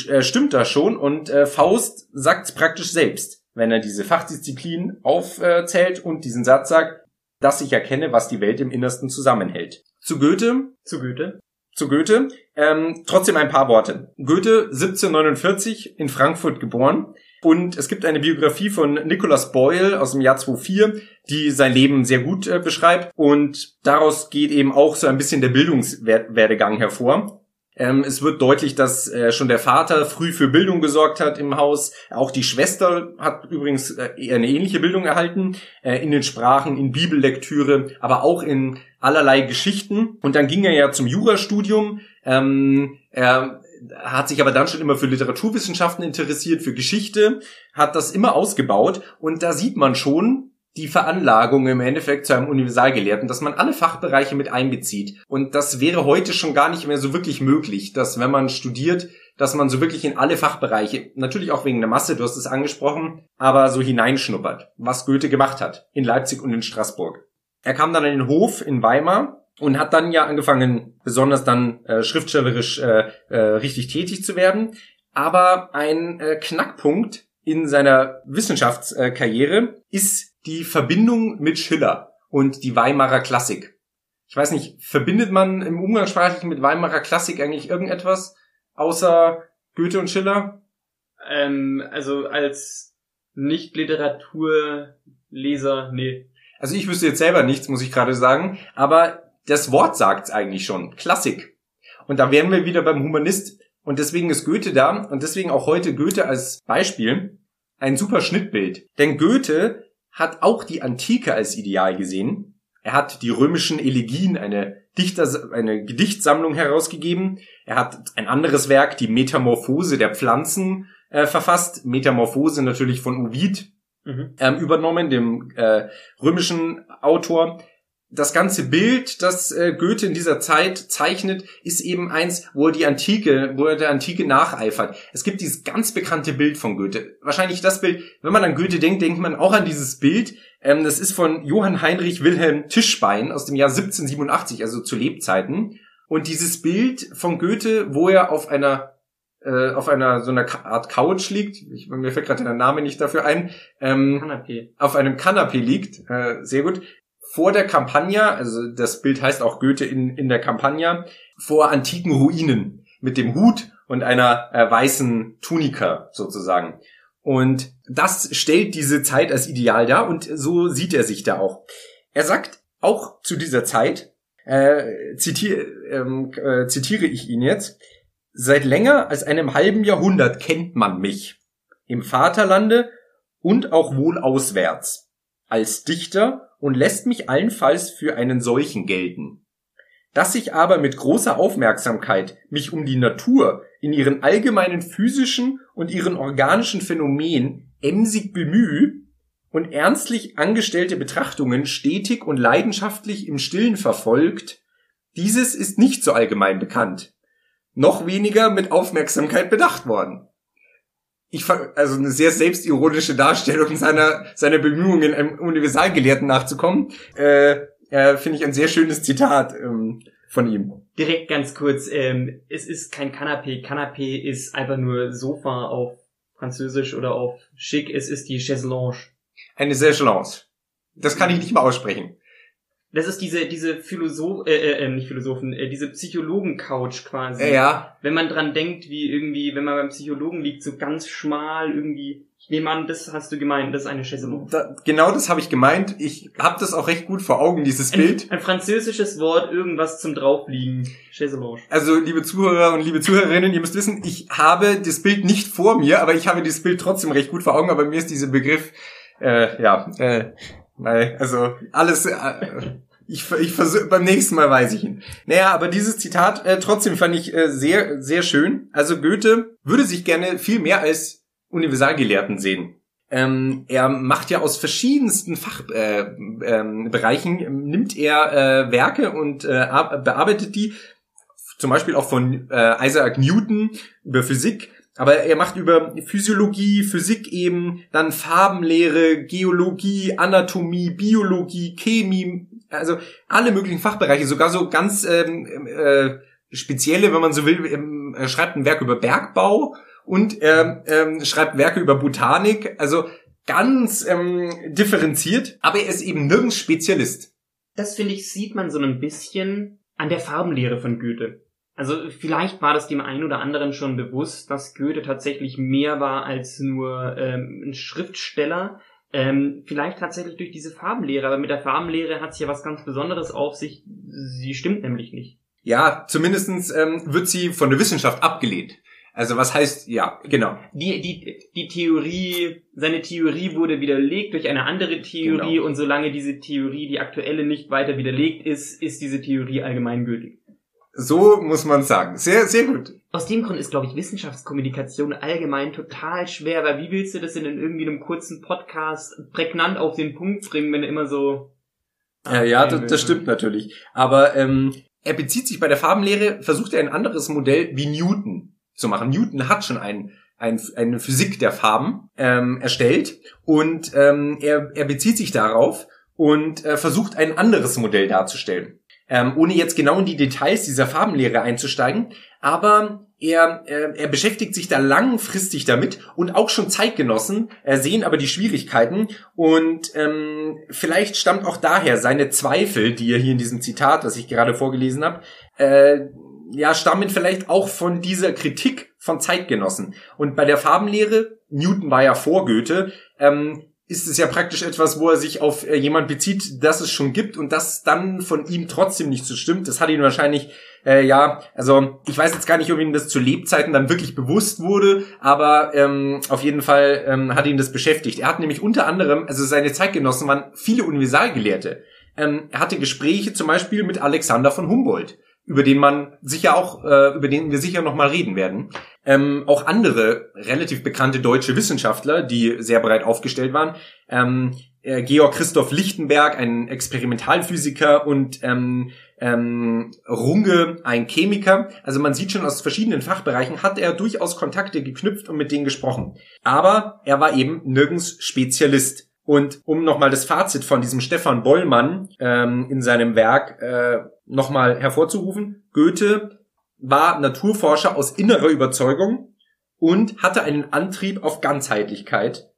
äh, stimmt das schon und äh, Faust sagt es praktisch selbst, wenn er diese Fachdisziplin aufzählt und diesen Satz sagt, dass ich erkenne, was die Welt im Innersten zusammenhält. Zu Goethe. Zu Goethe. Zu Goethe. Ähm, trotzdem ein paar Worte. Goethe 1749 in Frankfurt geboren. Und es gibt eine Biografie von Nicholas Boyle aus dem Jahr 2004, die sein Leben sehr gut äh, beschreibt. Und daraus geht eben auch so ein bisschen der Bildungswerdegang hervor. Ähm, es wird deutlich, dass äh, schon der Vater früh für Bildung gesorgt hat im Haus. Auch die Schwester hat übrigens äh, eine ähnliche Bildung erhalten, äh, in den Sprachen, in Bibellektüre, aber auch in allerlei Geschichten. Und dann ging er ja zum Jurastudium. Ähm, er hat sich aber dann schon immer für Literaturwissenschaften interessiert, für Geschichte, hat das immer ausgebaut. Und da sieht man schon, die Veranlagung im Endeffekt zu einem Universalgelehrten, dass man alle Fachbereiche mit einbezieht. Und das wäre heute schon gar nicht mehr so wirklich möglich, dass wenn man studiert, dass man so wirklich in alle Fachbereiche, natürlich auch wegen der Masse, du hast es angesprochen, aber so hineinschnuppert, was Goethe gemacht hat, in Leipzig und in Straßburg. Er kam dann in den Hof in Weimar und hat dann ja angefangen, besonders dann äh, schriftstellerisch äh, äh, richtig tätig zu werden. Aber ein äh, Knackpunkt in seiner Wissenschaftskarriere ist die Verbindung mit Schiller und die Weimarer Klassik. Ich weiß nicht, verbindet man im Umgangssprachlichen mit Weimarer Klassik eigentlich irgendetwas außer Goethe und Schiller? Ähm, also als Nicht-Literaturleser, nee. Also ich wüsste jetzt selber nichts, muss ich gerade sagen, aber das Wort sagt's eigentlich schon. Klassik. Und da wären wir wieder beim Humanist. Und deswegen ist Goethe da und deswegen auch heute Goethe als Beispiel ein super Schnittbild. Denn Goethe hat auch die Antike als Ideal gesehen. Er hat die römischen Elegien, eine Dichter, eine Gedichtsammlung herausgegeben. Er hat ein anderes Werk, die Metamorphose der Pflanzen, äh, verfasst. Metamorphose natürlich von Ovid mhm. ähm, übernommen, dem äh, römischen Autor das ganze Bild, das äh, Goethe in dieser Zeit zeichnet, ist eben eins, wo er die Antike, wo er der Antike nacheifert. Es gibt dieses ganz bekannte Bild von Goethe. Wahrscheinlich das Bild, wenn man an Goethe denkt, denkt man auch an dieses Bild. Ähm, das ist von Johann Heinrich Wilhelm Tischbein aus dem Jahr 1787, also zu Lebzeiten. Und dieses Bild von Goethe, wo er auf einer äh, auf einer so einer Art Couch liegt, ich, mir fällt gerade der Name nicht dafür ein, ähm, Kanapé. auf einem Kanapé liegt, äh, sehr gut, vor der Campagna, also das Bild heißt auch Goethe in, in der Campagna, vor antiken Ruinen mit dem Hut und einer äh, weißen Tunika sozusagen. Und das stellt diese Zeit als Ideal dar und so sieht er sich da auch. Er sagt auch zu dieser Zeit, äh, zitiere, ähm, äh, zitiere ich ihn jetzt, seit länger als einem halben Jahrhundert kennt man mich im Vaterlande und auch wohl auswärts als Dichter und lässt mich allenfalls für einen solchen gelten. Dass ich aber mit großer Aufmerksamkeit mich um die Natur in ihren allgemeinen physischen und ihren organischen Phänomenen emsig bemühe und ernstlich angestellte Betrachtungen stetig und leidenschaftlich im Stillen verfolgt, dieses ist nicht so allgemein bekannt, noch weniger mit Aufmerksamkeit bedacht worden. Ich also eine sehr selbstironische Darstellung seiner seiner Bemühungen, einem Universalgelehrten nachzukommen. Äh, äh, Finde ich ein sehr schönes Zitat ähm, von ihm. Direkt ganz kurz, ähm, es ist kein Canapé. Canapé ist einfach nur Sofa auf Französisch oder auf Schick. Es ist die Chaiselange. Eine Chaiselange. Das kann ich nicht mal aussprechen. Das ist diese diese Philosoph äh, äh, äh, nicht Philosophen, äh, diese Psychologen-Couch quasi. Ja. Wenn man dran denkt, wie irgendwie, wenn man beim Psychologen liegt, so ganz schmal irgendwie. Ich nehme an, das hast du gemeint, das ist eine Chaiselange. Da, genau das habe ich gemeint. Ich habe das auch recht gut vor Augen, dieses Ein, Bild. ein französisches Wort, irgendwas zum draufliegen. Chaiselange. Also, liebe Zuhörer und liebe Zuhörerinnen, ihr müsst wissen, ich habe das Bild nicht vor mir, aber ich habe dieses Bild trotzdem recht gut vor Augen, aber mir ist dieser Begriff, äh, ja, äh, weil, also alles, äh, ich, ich versuche, beim nächsten Mal weiß ich ihn. Naja, aber dieses Zitat äh, trotzdem fand ich äh, sehr, sehr schön. Also Goethe würde sich gerne viel mehr als Universalgelehrten sehen. Ähm, er macht ja aus verschiedensten Fachbereichen, äh, ähm, nimmt er äh, Werke und äh, bearbeitet die, zum Beispiel auch von äh, Isaac Newton über Physik, aber er macht über Physiologie, Physik eben, dann Farbenlehre, Geologie, Anatomie, Biologie, Chemie, also alle möglichen Fachbereiche, sogar so ganz ähm, äh, spezielle, wenn man so will, ähm, er schreibt ein Werk über Bergbau und er ähm, schreibt Werke über Botanik, also ganz ähm, differenziert, aber er ist eben nirgends Spezialist. Das finde ich, sieht man so ein bisschen an der Farbenlehre von Goethe. Also vielleicht war das dem einen oder anderen schon bewusst, dass Goethe tatsächlich mehr war als nur ähm, ein Schriftsteller. Ähm, vielleicht tatsächlich durch diese Farbenlehre, aber mit der Farbenlehre hat sie ja was ganz Besonderes auf sich. Sie stimmt nämlich nicht. Ja, zumindestens ähm, wird sie von der Wissenschaft abgelehnt. Also was heißt, ja, genau. Die, die, die Theorie, seine Theorie wurde widerlegt durch eine andere Theorie Genau. und solange diese Theorie, die aktuelle, nicht weiter widerlegt ist, ist diese Theorie allgemeingültig. So muss man sagen. Sehr, sehr gut. Aus dem Grund ist, glaube ich, Wissenschaftskommunikation allgemein total schwer, weil wie willst du das in irgendwie einem kurzen Podcast prägnant auf den Punkt bringen, wenn du immer so... Ja, ja, das, das stimmt natürlich. Aber ähm, er bezieht sich bei der Farbenlehre, versucht er ein anderes Modell wie Newton zu machen. Newton hat schon ein, ein, eine Physik der Farben ähm, erstellt und ähm, er, er bezieht sich darauf und äh, versucht ein anderes Modell darzustellen. Ähm, ohne jetzt genau in die Details dieser Farbenlehre einzusteigen, aber er, er, er beschäftigt sich da langfristig damit und auch schon Zeitgenossen äh, sehen aber die Schwierigkeiten und ähm, vielleicht stammt auch daher seine Zweifel, die er hier in diesem Zitat, das ich gerade vorgelesen habe, äh, ja, stammen vielleicht auch von dieser Kritik von Zeitgenossen. Und bei der Farbenlehre, Newton war ja vor Goethe, ähm, ist es ja praktisch etwas, wo er sich auf äh, jemand bezieht, das es schon gibt und das dann von ihm trotzdem nicht so stimmt. Das hat ihn wahrscheinlich, äh, ja, also ich weiß jetzt gar nicht, ob ihm das zu Lebzeiten dann wirklich bewusst wurde, aber ähm, auf jeden Fall ähm, hat ihn das beschäftigt. Er hat nämlich unter anderem, also seine Zeitgenossen waren viele Universalgelehrte. Ähm, er hatte Gespräche zum Beispiel mit Alexander von Humboldt über den man sicher auch, äh, über den wir sicher noch mal reden werden. Ähm, auch andere relativ bekannte deutsche Wissenschaftler, die sehr breit aufgestellt waren. Ähm, äh, Georg Christoph Lichtenberg, ein Experimentalphysiker und ähm, ähm, Runge, ein Chemiker. Also man sieht schon aus verschiedenen Fachbereichen hat er durchaus Kontakte geknüpft und mit denen gesprochen. Aber er war eben nirgends Spezialist. Und um nochmal das Fazit von diesem Stefan Bollmann ähm, in seinem Werk äh, nochmal hervorzurufen, Goethe war Naturforscher aus innerer Überzeugung und hatte einen Antrieb auf Ganzheitlichkeit,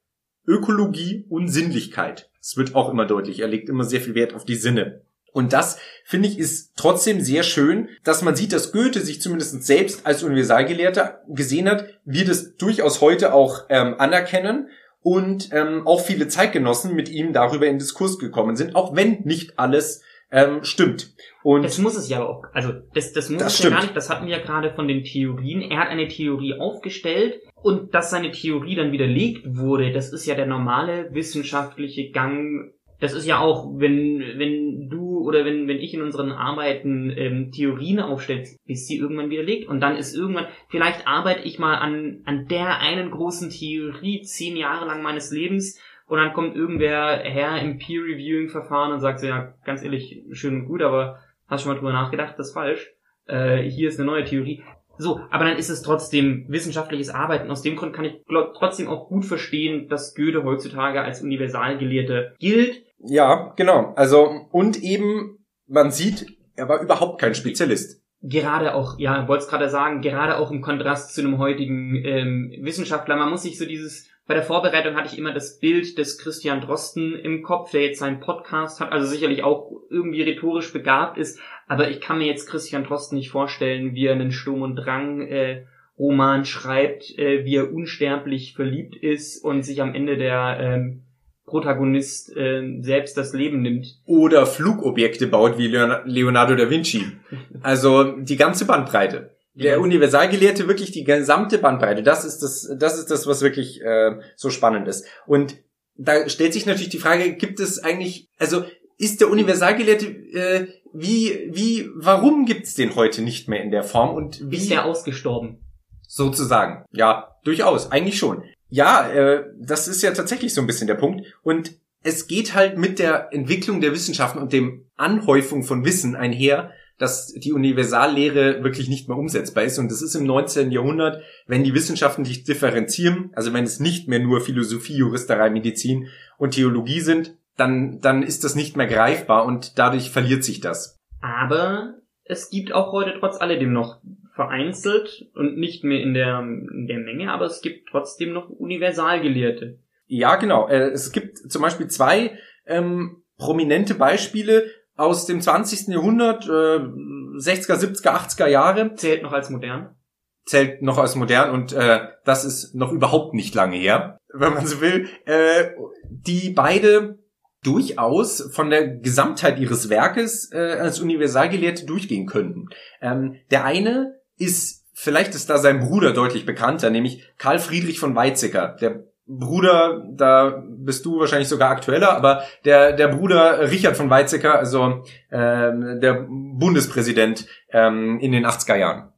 Ökologie und Sinnlichkeit. Es wird auch immer deutlich, er legt immer sehr viel Wert auf die Sinne. Und das, finde ich, ist trotzdem sehr schön, dass man sieht, dass Goethe sich zumindest selbst als Universalgelehrter gesehen hat, wir das durchaus heute auch ähm, anerkennen und ähm, auch viele Zeitgenossen mit ihm darüber in Diskurs gekommen sind, auch wenn nicht alles ähm, stimmt. Und das muss es ja auch. Also das, das muss das es ja gar nicht. Das hatten wir ja gerade von den Theorien. Er hat eine Theorie aufgestellt und dass seine Theorie dann widerlegt wurde, das ist ja der normale wissenschaftliche Gang das ist ja auch, wenn, wenn du oder wenn, wenn ich in unseren Arbeiten ähm, Theorien aufstelle, ist sie irgendwann widerlegt. Und dann ist irgendwann, vielleicht arbeite ich mal an, an der einen großen Theorie zehn Jahre lang meines Lebens und dann kommt irgendwer her im Peer-Reviewing-Verfahren und sagt so, ja, ganz ehrlich, schön und gut, aber hast schon mal drüber nachgedacht, das ist falsch. Äh, hier ist eine neue Theorie. So, aber dann ist es trotzdem wissenschaftliches Arbeiten. Aus dem Grund kann ich trotzdem auch gut verstehen, dass Goethe heutzutage als Universalgelehrter gilt ja, genau. Also, und eben, man sieht, er war überhaupt kein Spezialist. Gerade auch, ja, wollte es gerade sagen, gerade auch im Kontrast zu einem heutigen ähm, Wissenschaftler. Man muss sich so dieses, bei der Vorbereitung hatte ich immer das Bild des Christian Drosten im Kopf, der jetzt seinen Podcast hat, also sicherlich auch irgendwie rhetorisch begabt ist, aber ich kann mir jetzt Christian Drosten nicht vorstellen, wie er einen Sturm und Drang äh, Roman schreibt, äh, wie er unsterblich verliebt ist und sich am Ende der ähm, Protagonist äh, selbst das Leben nimmt. Oder Flugobjekte baut wie Leonardo da Vinci. Also die ganze Bandbreite. Der Universalgelehrte wirklich die gesamte Bandbreite. Das ist das, das ist das, was wirklich äh, so spannend ist. Und da stellt sich natürlich die Frage: Gibt es eigentlich, also ist der Universalgelehrte äh, wie wie warum gibt's den heute nicht mehr in der Form und wie ist der ausgestorben? Sozusagen, ja, durchaus, eigentlich schon. Ja, äh, das ist ja tatsächlich so ein bisschen der Punkt. Und es geht halt mit der Entwicklung der Wissenschaften und dem Anhäufung von Wissen einher, dass die Universallehre wirklich nicht mehr umsetzbar ist. Und das ist im 19. Jahrhundert, wenn die Wissenschaften sich differenzieren, also wenn es nicht mehr nur Philosophie, Juristerei, Medizin und Theologie sind, dann, dann ist das nicht mehr greifbar und dadurch verliert sich das. Aber es gibt auch heute trotz alledem noch vereinzelt und nicht mehr in der, in der Menge, aber es gibt trotzdem noch Universalgelehrte. Ja, genau. Äh, es gibt zum Beispiel zwei ähm, prominente Beispiele aus dem 20. Jahrhundert, äh, 60er, 70er, 80er Jahre. Zählt noch als modern? Zählt noch als modern und äh, das ist noch überhaupt nicht lange her, wenn man so will. Äh, die beide durchaus von der Gesamtheit ihres Werkes äh, als Universalgelehrte durchgehen könnten. Ähm, der eine ist, vielleicht ist da sein Bruder deutlich bekannter, nämlich Karl Friedrich von Weizsäcker. Der Bruder, da bist du wahrscheinlich sogar aktueller, aber der, der Bruder Richard von Weizsäcker, also ähm, der Bundespräsident ähm, in den 80er Jahren.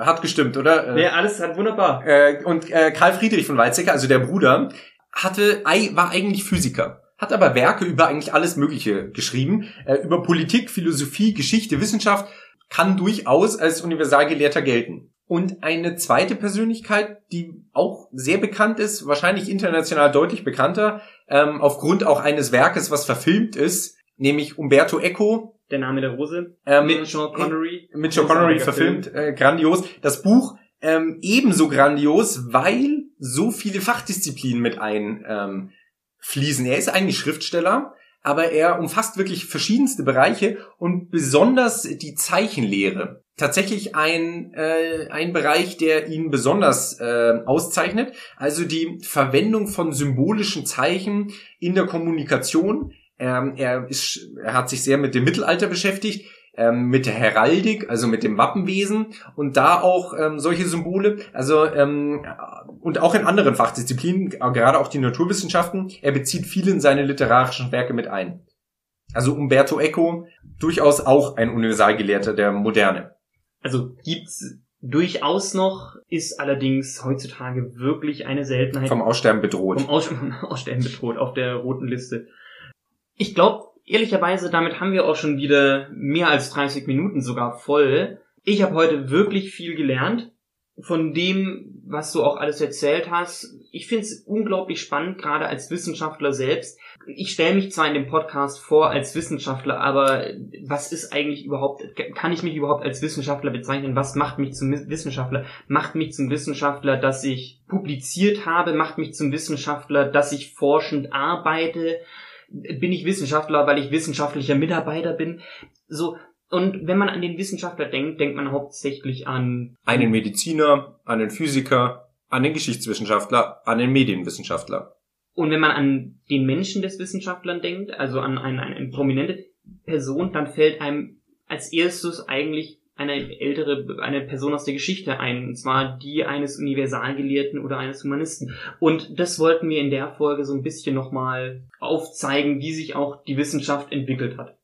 Hat gestimmt, oder? Ja, alles hat wunderbar. Äh, und äh, Karl Friedrich von Weizsäcker, also der Bruder, hatte, war eigentlich Physiker hat aber Werke über eigentlich alles Mögliche geschrieben, äh, über Politik, Philosophie, Geschichte, Wissenschaft, kann durchaus als Universalgelehrter gelten. Und eine zweite Persönlichkeit, die auch sehr bekannt ist, wahrscheinlich international deutlich bekannter, ähm, aufgrund auch eines Werkes, was verfilmt ist, nämlich Umberto Eco. Der Name der Rose. Ähm, mit Sean Connery. Mit Sean Connery verfilmt, äh, grandios. Das Buch ähm, ebenso grandios, weil so viele Fachdisziplinen mit ein ähm, fließen. Er ist eigentlich Schriftsteller, aber er umfasst wirklich verschiedenste Bereiche und besonders die Zeichenlehre. Tatsächlich ein, äh, ein Bereich, der ihn besonders äh, auszeichnet, also die Verwendung von symbolischen Zeichen in der Kommunikation. Ähm, er, ist, er hat sich sehr mit dem Mittelalter beschäftigt ähm, mit der Heraldik, also mit dem Wappenwesen und da auch ähm, solche Symbole, also ähm, und auch in anderen Fachdisziplinen, gerade auch die Naturwissenschaften, er bezieht viel in seine literarischen Werke mit ein. Also Umberto Eco, durchaus auch ein Universalgelehrter der Moderne. Also gibt's durchaus noch, ist allerdings heutzutage wirklich eine Seltenheit. Vom Aussterben bedroht. Vom Aus Aussterben bedroht auf der roten Liste. Ich glaube, ehrlicherweise, damit haben wir auch schon wieder mehr als 30 Minuten sogar voll. Ich habe heute wirklich viel gelernt von dem, was du auch alles erzählt hast. Ich finde es unglaublich spannend, gerade als Wissenschaftler selbst. Ich stelle mich zwar in dem Podcast vor als Wissenschaftler, aber was ist eigentlich überhaupt, kann ich mich überhaupt als Wissenschaftler bezeichnen? Was macht mich zum Wissenschaftler? Macht mich zum Wissenschaftler, dass ich publiziert habe? Macht mich zum Wissenschaftler, dass ich forschend arbeite? Bin ich Wissenschaftler, weil ich wissenschaftlicher Mitarbeiter bin. So, und wenn man an den Wissenschaftler denkt, denkt man hauptsächlich an einen Mediziner, an den Physiker, an den Geschichtswissenschaftler, an den Medienwissenschaftler. Und wenn man an den Menschen des Wissenschaftlern denkt, also an eine, eine prominente Person, dann fällt einem als erstes eigentlich eine ältere, eine Person aus der Geschichte ein, und zwar die eines Universalgelehrten oder eines Humanisten. Und das wollten wir in der Folge so ein bisschen nochmal aufzeigen, wie sich auch die Wissenschaft entwickelt hat.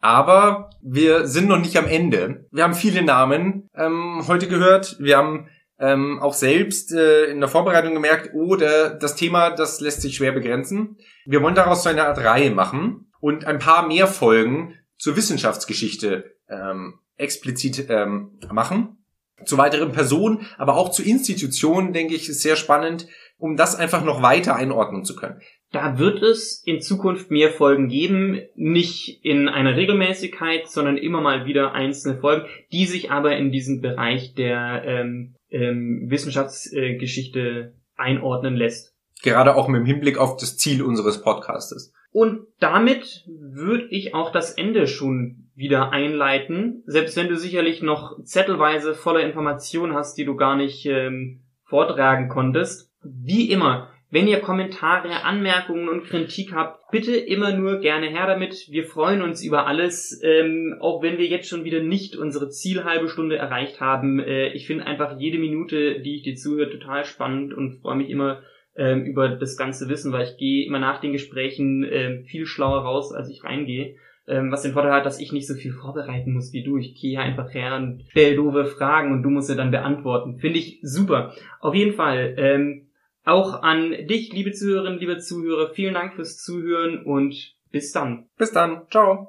Aber wir sind noch nicht am Ende. Wir haben viele Namen ähm, heute gehört. Wir haben ähm, auch selbst äh, in der Vorbereitung gemerkt, oh, das Thema, das lässt sich schwer begrenzen. Wir wollen daraus so eine Art Reihe machen und ein paar mehr Folgen zur Wissenschaftsgeschichte ähm, explizit ähm, machen. Zu weiteren Personen, aber auch zu Institutionen, denke ich, ist sehr spannend, um das einfach noch weiter einordnen zu können. Da wird es in Zukunft mehr Folgen geben, nicht in einer Regelmäßigkeit, sondern immer mal wieder einzelne Folgen, die sich aber in diesen Bereich der ähm, ähm, Wissenschaftsgeschichte einordnen lässt. Gerade auch mit dem Hinblick auf das Ziel unseres Podcastes. Und damit würde ich auch das Ende schon wieder einleiten. Selbst wenn du sicherlich noch zettelweise voller Informationen hast, die du gar nicht ähm, vortragen konntest. Wie immer, wenn ihr Kommentare, Anmerkungen und Kritik habt, bitte immer nur gerne her damit. Wir freuen uns über alles, ähm, auch wenn wir jetzt schon wieder nicht unsere Zielhalbe Stunde erreicht haben. Äh, ich finde einfach jede Minute, die ich dir zuhöre, total spannend und freue mich immer ähm, über das ganze Wissen, weil ich gehe immer nach den Gesprächen äh, viel schlauer raus, als ich reingehe. Ähm, was den Vorteil hat, dass ich nicht so viel vorbereiten muss wie du. Ich gehe einfach her und stell doofe Fragen und du musst sie dann beantworten. Finde ich super. Auf jeden Fall, ähm, auch an dich, liebe Zuhörerinnen, liebe Zuhörer, vielen Dank fürs Zuhören und bis dann. Bis dann. Ciao.